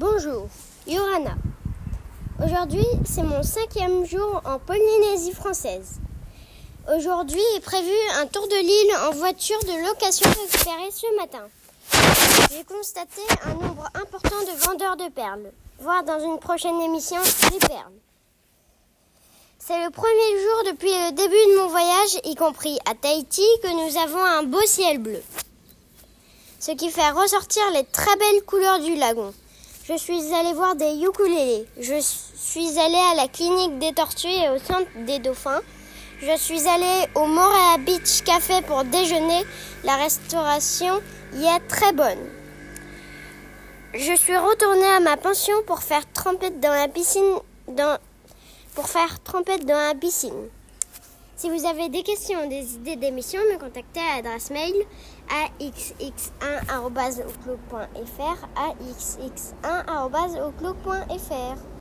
Bonjour, Yorana. Aujourd'hui, c'est mon cinquième jour en Polynésie française. Aujourd'hui est prévu un tour de l'île en voiture de location récupérée ce matin. J'ai constaté un nombre important de vendeurs de perles. Voir dans une prochaine émission les perles. C'est le premier jour depuis le début de mon voyage, y compris à Tahiti, que nous avons un beau ciel bleu. Ce qui fait ressortir les très belles couleurs du lagon. Je suis allée voir des ukulélés. Je suis allée à la clinique des tortues et au centre des dauphins. Je suis allée au Morea Beach Café pour déjeuner. La restauration y est très bonne. Je suis retournée à ma pension pour faire trempette dans la piscine dans, la piscine. Si vous avez des questions des idées d'émissions, me contactez à l'adresse mail axx1.outlook.fr axx1.outlook.fr